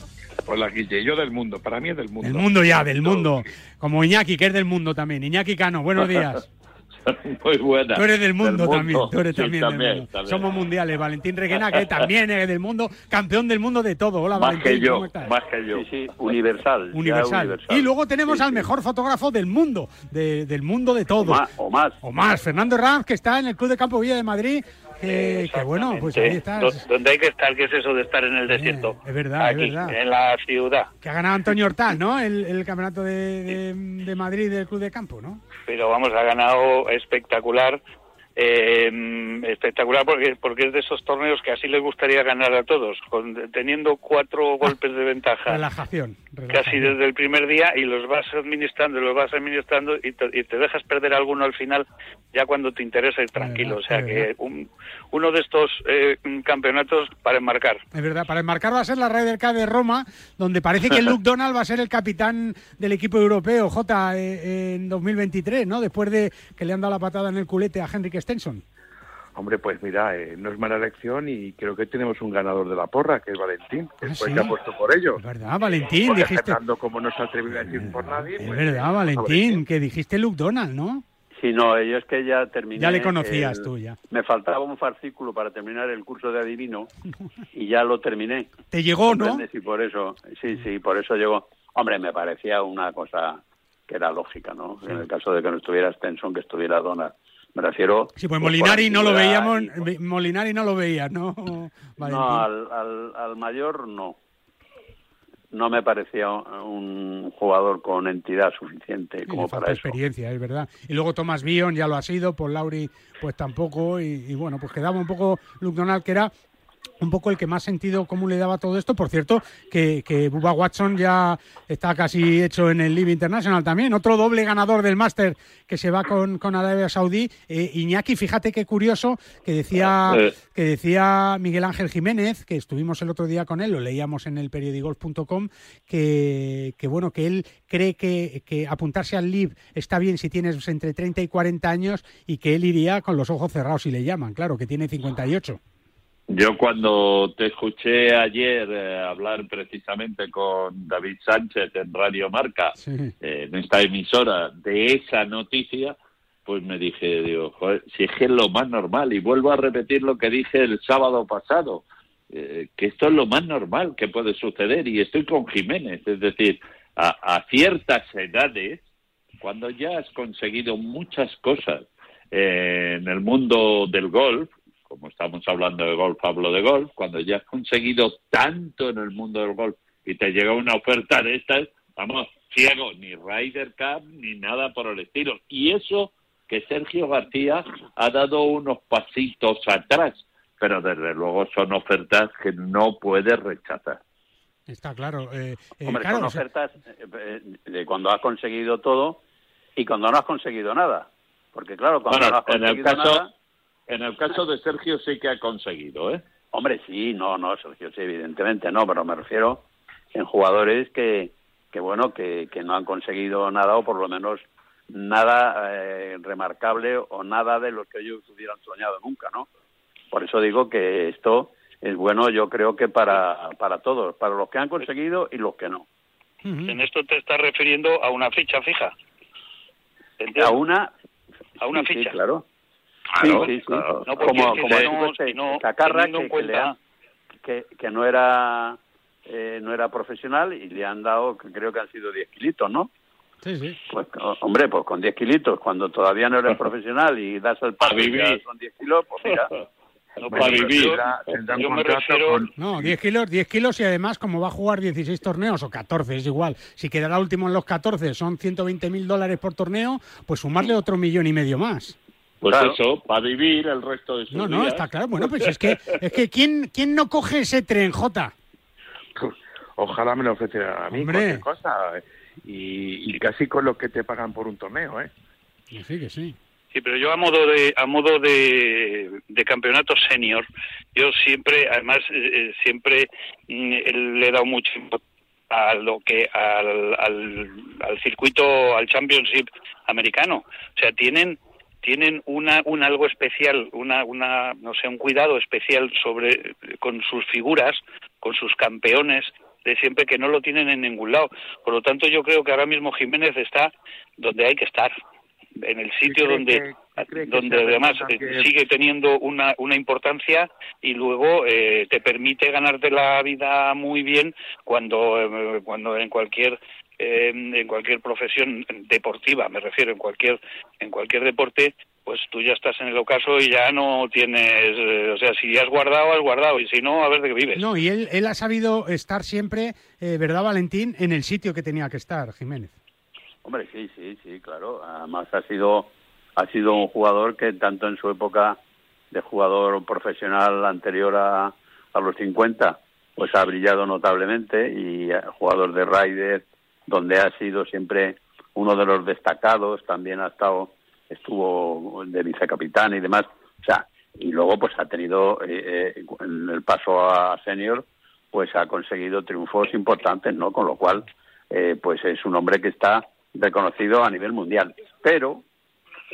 Hola Guille, yo del mundo, para mí es del mundo. Del mundo ya, del mundo. Como Iñaki, que es del mundo también. Iñaki Cano, buenos días. Muy buena. Tú eres del mundo, también. Tú eres también, del mundo. Somos mundiales. Valentín Requena, que también es del mundo, campeón del mundo de todo. Hola, más Valentín. Que yo, ¿cómo estás? Más que yo. Sí, sí, universal. Universal. universal. Y luego tenemos sí, al mejor fotógrafo del mundo, de, del mundo de todo. O más, o más. O más. Fernando Ranz, que está en el Club de Campo Villa de Madrid. Que, que, bueno, pues ahí estás. Donde hay que estar, ¿qué es eso de estar en el desierto? Eh, es verdad, Aquí, es verdad. En la ciudad. Que ha ganado Antonio Hortal, ¿no? El, el campeonato de, de, de, Madrid del Club de Campo, ¿no? Pero vamos, ha ganado espectacular. Eh, espectacular porque porque es de esos torneos que así les gustaría ganar a todos, con, teniendo cuatro golpes de ventaja. Relajación, Casi desde el primer día y los vas administrando, los vas administrando y te, y te dejas perder alguno al final ya cuando te interesa ir tranquilo. Verdad, o sea que un, uno de estos eh, campeonatos para enmarcar. Es verdad, para enmarcar va a ser la Ryder Cup de Roma, donde parece que Luke Donald va a ser el capitán del equipo europeo, J, eh, en 2023, ¿no? Después de que le han dado la patada en el culete a Henrik Stenson. Hombre, pues mira, eh, no es mala elección y creo que tenemos un ganador de la porra, que es Valentín, que ¿Ah, fue sí? que ha puesto por ello. Es verdad, Valentín, Porque dijiste... Fernando, como no se ha atrevido a decir por nadie... Es pues, verdad, Valentín, que dijiste Luke Donald, ¿no? Sí, no, yo es que ya terminé... Ya le conocías el- tú, ya. Me faltaba un fascículo para terminar el curso de adivino y ya lo terminé. Te llegó, ¿no? Y por eso, sí, sí, por eso llegó. Hombre, me parecía una cosa que era lógica, ¿no? En el caso de que no estuviera Stenson, que estuviera Donald. Me refiero... Sí, pues por Molinari no lo veíamos, y- Molinari no lo veía, ¿no? No, al, al, al mayor no. No me parecía un jugador con entidad suficiente como le para eso. experiencia, es verdad. Y luego Thomas Bion ya lo ha sido, Paul Lauri pues tampoco, y, y bueno, pues quedaba un poco Luke Donald, que era un poco el que más sentido común le daba todo esto. Por cierto, que, que Bubba Watson ya está casi hecho en el Live International también. Otro doble ganador del máster que se va con, con Arabia Saudí. Eh, Iñaki, fíjate qué curioso que decía, que decía Miguel Ángel Jiménez, que estuvimos el otro día con él, lo leíamos en el periodigolf.com, que, que bueno, que él cree que, que apuntarse al Live está bien si tienes entre 30 y 40 años y que él iría con los ojos cerrados si le llaman, claro, que tiene 58. Yo cuando te escuché ayer eh, hablar precisamente con David Sánchez en Radio Marca, eh, en esta emisora, de esa noticia, pues me dije, digo, joder, si es que es lo más normal, y vuelvo a repetir lo que dije el sábado pasado, eh, que esto es lo más normal que puede suceder, y estoy con Jiménez, es decir, a, a ciertas edades, cuando ya has conseguido muchas cosas en el mundo del golf, como estamos hablando de golf, hablo de golf, cuando ya has conseguido tanto en el mundo del golf y te llega una oferta de estas, vamos, ciego, ni Ryder Cup ni nada por el estilo. Y eso que Sergio García ha dado unos pasitos atrás, pero desde luego son ofertas que no puedes rechazar. Está claro. eh, eh, Hombre, claro, son ofertas eh, de cuando has conseguido todo y cuando no has conseguido nada. Porque claro, cuando Bueno, no has en el conseguido caso, nada... en el caso de Sergio sí que ha conseguido, ¿eh? Hombre, sí, no, no, Sergio, sí, evidentemente no, pero me refiero en jugadores que, que bueno, que, que no han conseguido nada o por lo menos nada eh, remarcable o nada de lo que ellos hubieran soñado nunca, ¿no? Por eso digo que esto es bueno, yo creo que para, para todos, para los que han conseguido y los que no. En esto te estás refiriendo a una ficha fija. A una, A una sí, sí, ficha. claro. Claro, sí, sí, sí. claro. No, como como no- este no, Cacarra, que, que le han- que, que no era eh, no era profesional y le han dado, que creo que han sido 10 kilitos, ¿no? Sí, sí. Pues, hombre, pues con 10 kilitos, cuando todavía no eres profesional y das el paso y ya vivir. son 10 kilos, pues mira. No, para vivir. Yo me refiero... No, 10 kilos, 10 kilos y además como va a jugar 16 torneos o 14, es igual. Si quedará último en los 14, son 120 mil dólares por torneo, pues sumarle otro millón y medio más. Pues Claro. eso, para vivir el resto de sus No, no, días. está claro. Bueno, pues es que, es que ¿quién, ¿quién no coge ese tren, Jota? Ojalá me lo ofrecieran a mí, Hombre. cualquier cosa. Y, y casi con lo que te pagan por un torneo, ¿eh? Que sí, que sí. Sí, pero yo a modo de a modo de, de campeonato senior, yo siempre, además, eh, eh, siempre mm, le he dado mucho a lo que al, al, circuito, al Championship americano. O sea, tienen tienen una, un algo especial, una, una, no sé, un cuidado especial sobre con sus figuras, con sus campeones de siempre que no lo tienen en ningún lado. Por lo tanto, yo creo que ahora mismo Jiménez está donde hay que estar, en el sitio donde donde además sigue teniendo una, una importancia y luego eh, te permite ganarte la vida muy bien cuando eh, cuando en cualquier en cualquier profesión deportiva me refiero en cualquier en cualquier deporte pues tú ya estás en el ocaso y ya no tienes, o sea, si has guardado, has guardado, y si no, a ver de qué vives. No, y él, él ha sabido estar siempre, ¿verdad, Valentín?, en el sitio que tenía que estar, Jiménez. Hombre, sí, sí, sí, claro. Además ha sido ha sido un jugador que tanto en su época de jugador profesional anterior a, a los 50, pues ha brillado notablemente y jugador de Ryder, donde ha sido siempre uno de los destacados, también ha estado, estuvo de vicecapitán y demás, o sea, y luego pues ha tenido eh, eh, en el paso a senior, pues ha conseguido triunfos importantes, ¿no? Con lo cual, eh, pues es un hombre que está reconocido a nivel mundial. Pero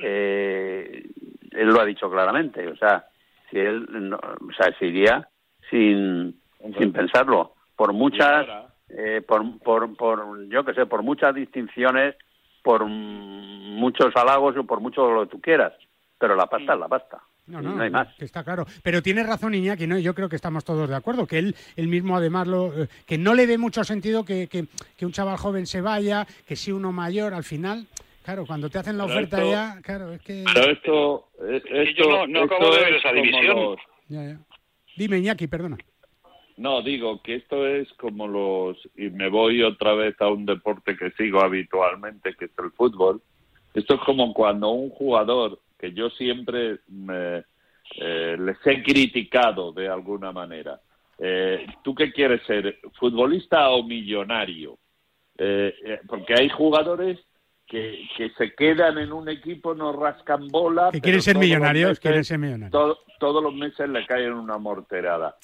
eh, él lo ha dicho claramente, o sea, si él, o sea, se iría sin, sin pensarlo, por muchas, eh, por, por, por, yo que sé, por muchas distinciones, por muchos halagos o por mucho lo que tú quieras, pero la pasta es la pasta. No, no, hay más. está claro. Pero tiene razón Iñaki, ¿no? Yo creo que estamos todos de acuerdo, que él, él mismo además, lo, eh, que no le dé mucho sentido que, que, que, un chaval joven se vaya, que si uno mayor, al final, Claro, cuando te hacen la oferta ya, claro, es que... Pero esto... esto yo no, acabo de ver esa división. Dime, Iñaki, perdona. No, digo que esto es como los... Y me voy otra vez a un deporte que sigo habitualmente, que es el fútbol. Esto es como cuando un jugador, que yo siempre me, eh, les he criticado de alguna manera, eh, ¿tú qué quieres ser? ¿Futbolista o millonario? Eh, porque hay jugadores que, que se quedan en un equipo, no rascan bola. Que quieren ser millonarios, quieren ser millonarios. todos los meses le caen una morterada.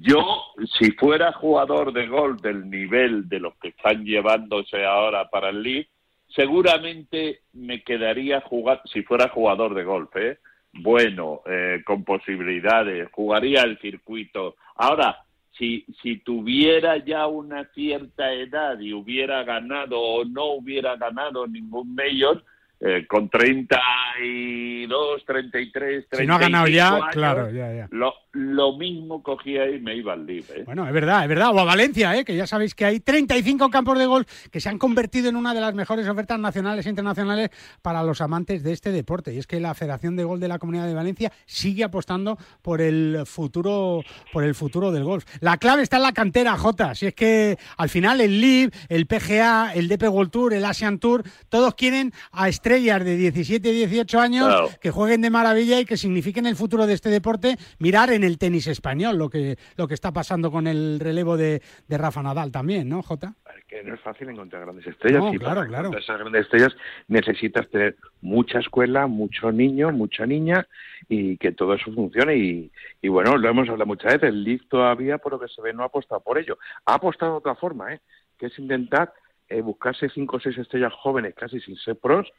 Yo, si fuera jugador de gol del nivel de los que están llevándose ahora para el League, seguramente me quedaría jugar, si fuera jugador de golf, ¿eh? bueno, eh, con posibilidades, jugaría el circuito. Ahora, si, si tuviera ya una cierta edad y hubiera ganado o no hubiera ganado ningún mayor, eh, con 32, 33, 35 Si no ha ganado ya, años, claro, ya, ya. Lo, lo mismo cogía y me iba al libre. Bueno, es verdad, es verdad. O a Valencia, ¿eh? que ya sabéis que hay 35 campos de golf que se han convertido en una de las mejores ofertas nacionales e internacionales para los amantes de este deporte. Y es que la Federación de Golf de la Comunidad de Valencia sigue apostando por el futuro, por el futuro del golf. La clave está en la cantera, Jota. Si es que al final el LIV, el PGA, el DP World Tour, el Asian Tour, todos quieren a estrellas de 17, 18 años Claro. que jueguen de maravilla y que signifiquen el futuro de este deporte. Mirar en el tenis español lo que, lo que está pasando con el relevo de, de Rafa Nadal también, ¿no, Jota? que no es fácil encontrar grandes estrellas. No, y claro, para claro. esas grandes estrellas necesitas tener mucha escuela, mucho niño, mucha niña y que todo eso funcione. Y, y bueno, lo hemos hablado muchas veces. El Leaf todavía, por lo que se ve, no ha apostado por ello. Ha apostado de otra forma, ¿eh? que es intentar eh, buscarse cinco o seis estrellas jóvenes, casi sin ser pros,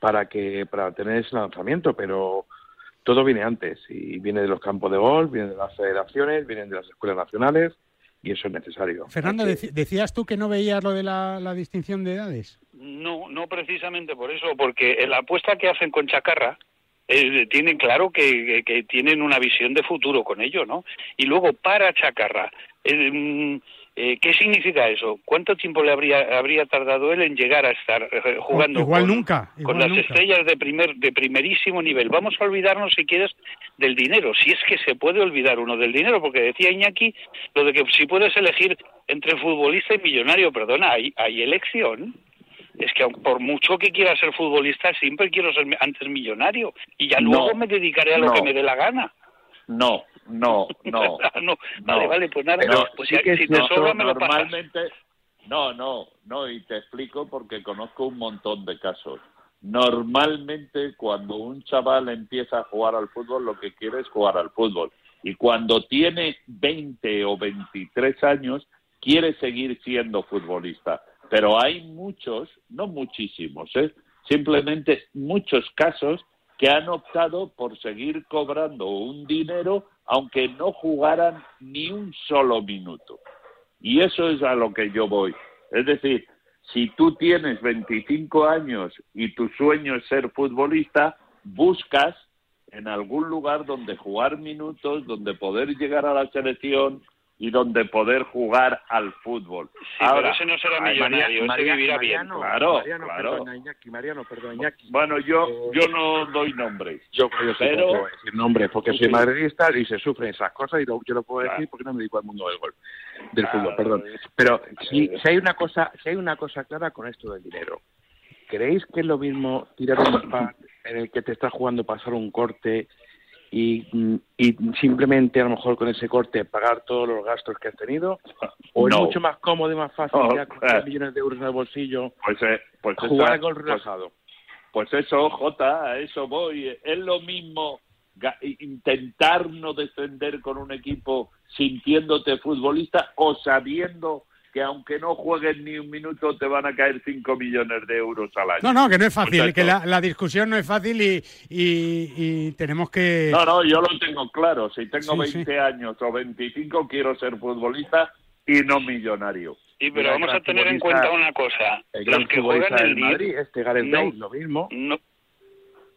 para que para tener ese lanzamiento. Pero todo viene antes y viene de los campos de golf, viene de las federaciones, vienen de las escuelas nacionales y eso es necesario. Fernando, decías tú que no veías lo de la, la distinción de edades. No, no precisamente por eso, porque la apuesta que hacen con Chacarra eh, tienen claro que, que- que tienen una visión de futuro con ello, ¿no? Y luego para Chacarra, eh, mm, eh, ¿qué significa eso? ¿Cuánto tiempo le habría habría tardado él en llegar a estar eh, jugando igual con, nunca, con las nunca. estrellas de primer de primerísimo nivel? Vamos a olvidarnos si quieres del dinero, si es que se puede olvidar uno del dinero, porque decía Iñaki lo de que si puedes elegir entre futbolista y millonario, perdona, hay, hay elección. Es que aun por mucho que quiera ser futbolista, siempre quiero ser antes millonario y ya No, luego me dedicaré a lo no. que me dé la gana. No, no, no. no, vale, vale, pues nada, pues sí que si te sobra me lo pasas. normalmente, no, no, no, y te explico porque conozco un montón de casos. Normalmente cuando un chaval empieza a jugar al fútbol, lo que quiere es jugar al fútbol. Y cuando tiene 20 o 23 años, quiere seguir siendo futbolista. Pero hay muchos, no muchísimos, ¿eh? simplemente muchos casos que han optado por seguir cobrando un dinero aunque no jugaran ni un solo minuto. Y eso es a lo que yo voy. Es decir, si tú tienes 25 años y tu sueño es ser futbolista, buscas en algún lugar donde jugar minutos, donde poder llegar a la selección, y donde poder jugar al fútbol. Sí, Ahora, pero ese no será millonario, ese vivirá bien. Claro, Mariano, claro. Perdona, Iñaki, Mariano, perdón, Iñaki. Bueno, yo, yo no doy nombres. Yo, yo pero... puedo decir nombres porque soy madridista y se sufren esas cosas y lo, yo lo puedo decir porque no me dedico al mundo del gol, del fútbol, perdón. Pero si, si hay una cosa, si hay una cosa clara con esto del dinero, ¿creéis que es lo mismo tirar un pack en el que te estás jugando pasar un corte y, y, simplemente a lo mejor con ese corte pagar todos los gastos que has tenido? ¿O es mucho más cómodo y más fácil No, ya con eh. 3 millones de euros en el bolsillo Pues, eh, pues jugar al gol pues- relajado? Pues eso, Jota, a eso voy. Es lo mismo intentar no defender con un equipo sintiéndote futbolista o sabiendo que aunque no juegues ni un minuto te van a caer 5 millones de euros al año. No, no, que no es fácil, que la, la discusión no es fácil y, y- y tenemos que... No, no, yo lo tengo claro. Si tengo Sí, 20 años o 25, quiero ser futbolista y no millonario. Sí, pero vamos a tener en cuenta una cosa. Los que juegan el Madrid, este Gareth no, lo mismo. no,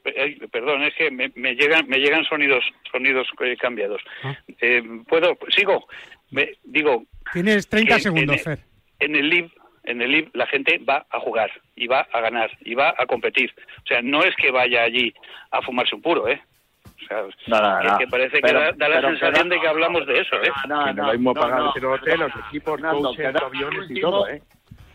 eh, perdón, es que me, me llegan me llegan sonidos sonidos eh, cambiados. Ah. Eh, Puedo sigo. Me, digo Tienes 30 que segundos, en, Fer. en el LIB en el LIB la gente va a jugar y va a ganar y va a competir. O sea, no es que vaya allí a fumarse un puro, ¿eh? O sea, No, no, que, no. que parece Pero- que da, da la pero- sensación pero- de que hablamos de eso, ¿eh? No, no, no lo mismo no, pagar no, el hotel, los equipos, coaches, aviones y todo, ¿eh?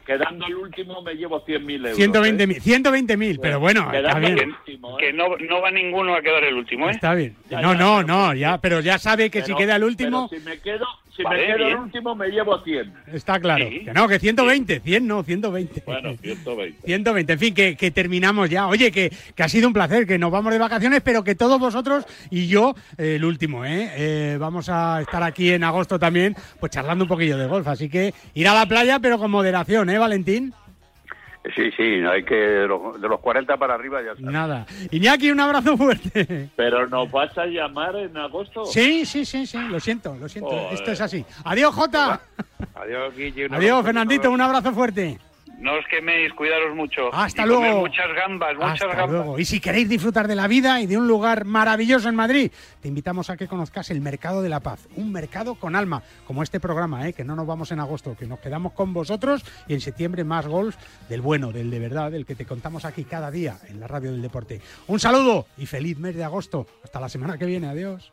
Quedando el último me llevo 100.000 euros. 120.000, ¿eh? 120.000, pero bueno, está bien. el último, ¿eh? Que no, no va ninguno a quedar el último, ¿eh? Está bien. Ya, No, ya, no, no, ya, pero ya sabe que si queda el último, pero si me quedo, si Vale, me quedo el último me llevo 100. está claro. Sí. Que no, que 120, 100 no, 120. Bueno, 120. 120, en fin, que, que terminamos ya. Oye, que, que ha sido un placer, que nos vamos de vacaciones, pero que todos vosotros y yo, eh, el último, ¿eh? Eh, Vamos a estar aquí en agosto también, pues charlando un poquillo de golf. Así que ir a la playa, pero con moderación, ¿eh, Valentín? Sí, sí, no hay que de los, de los 40 para arriba ya está. Nada. Iñaki, un abrazo fuerte. Pero nos vas a llamar en agosto. Sí, sí, sí, sí, lo siento, lo siento. Joder. Esto es así. Adiós, Jota. Adiós, Guille. Adiós. Fernandito, un abrazo fuerte. No os queméis, cuidaros mucho. Hasta Y comer luego. muchas gambas, muchas Hasta gambas. luego. Y si queréis disfrutar de la vida y de un lugar maravilloso en Madrid, te invitamos a que conozcas el Mercado de la Paz. Un mercado con alma, como este programa, ¿eh? que no nos vamos en agosto, que nos quedamos con vosotros y en septiembre más golf del bueno, del de verdad, del que te contamos aquí cada día en la radio del deporte. Un saludo y feliz mes de agosto. Hasta la semana que viene. Adiós.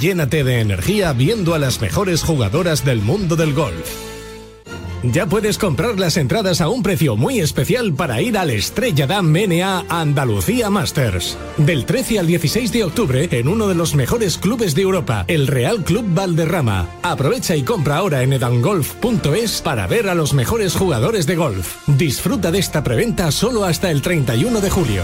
llénate de energía viendo a las mejores jugadoras del mundo del golf. Ya puedes comprar las entradas a un precio muy especial para ir al Estrella Damm MNA Andalucía Masters. Del 13 al 16 de octubre en uno de los mejores clubes de Europa, el Real Club Valderrama. Aprovecha y compra ahora en edangolf.es para ver a los mejores jugadores de golf. Disfruta de esta preventa solo hasta el 31 de julio.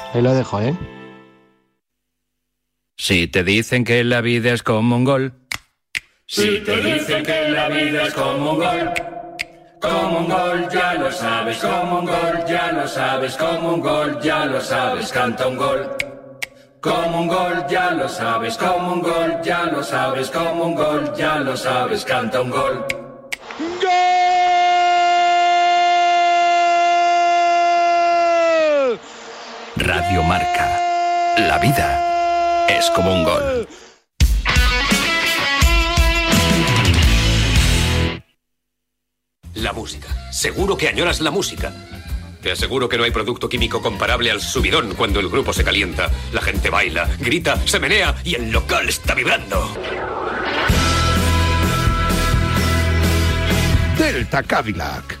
ahí lo dejo, ¿eh? Si te dicen que la vida es como un gol. Si te dicen que la vida es como un gol. Como un gol, ya lo sabes, como un gol, ya lo sabes, como un gol, ya lo sabes, canta un gol. Como un gol, ya lo sabes, como un gol, ya lo sabes, como un gol, ya lo sabes, canta un gol. Radio Marca. La vida es como un gol. música. Seguro que añoras la música. Te aseguro que no hay producto químico comparable al subidón cuando el grupo se calienta. La gente baila, grita, se menea y el local está vibrando. Delta Cadillac.